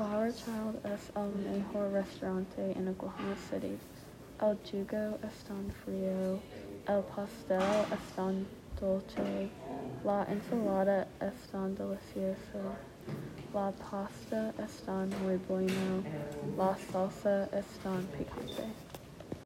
Flower Child F. el mejor restaurante in Oklahoma City. El jugo Estan frío. El pastel Estan Dolce, dulce. La ensalada Estan Delicioso. La pasta Estan muy bueno. La salsa Estan picante.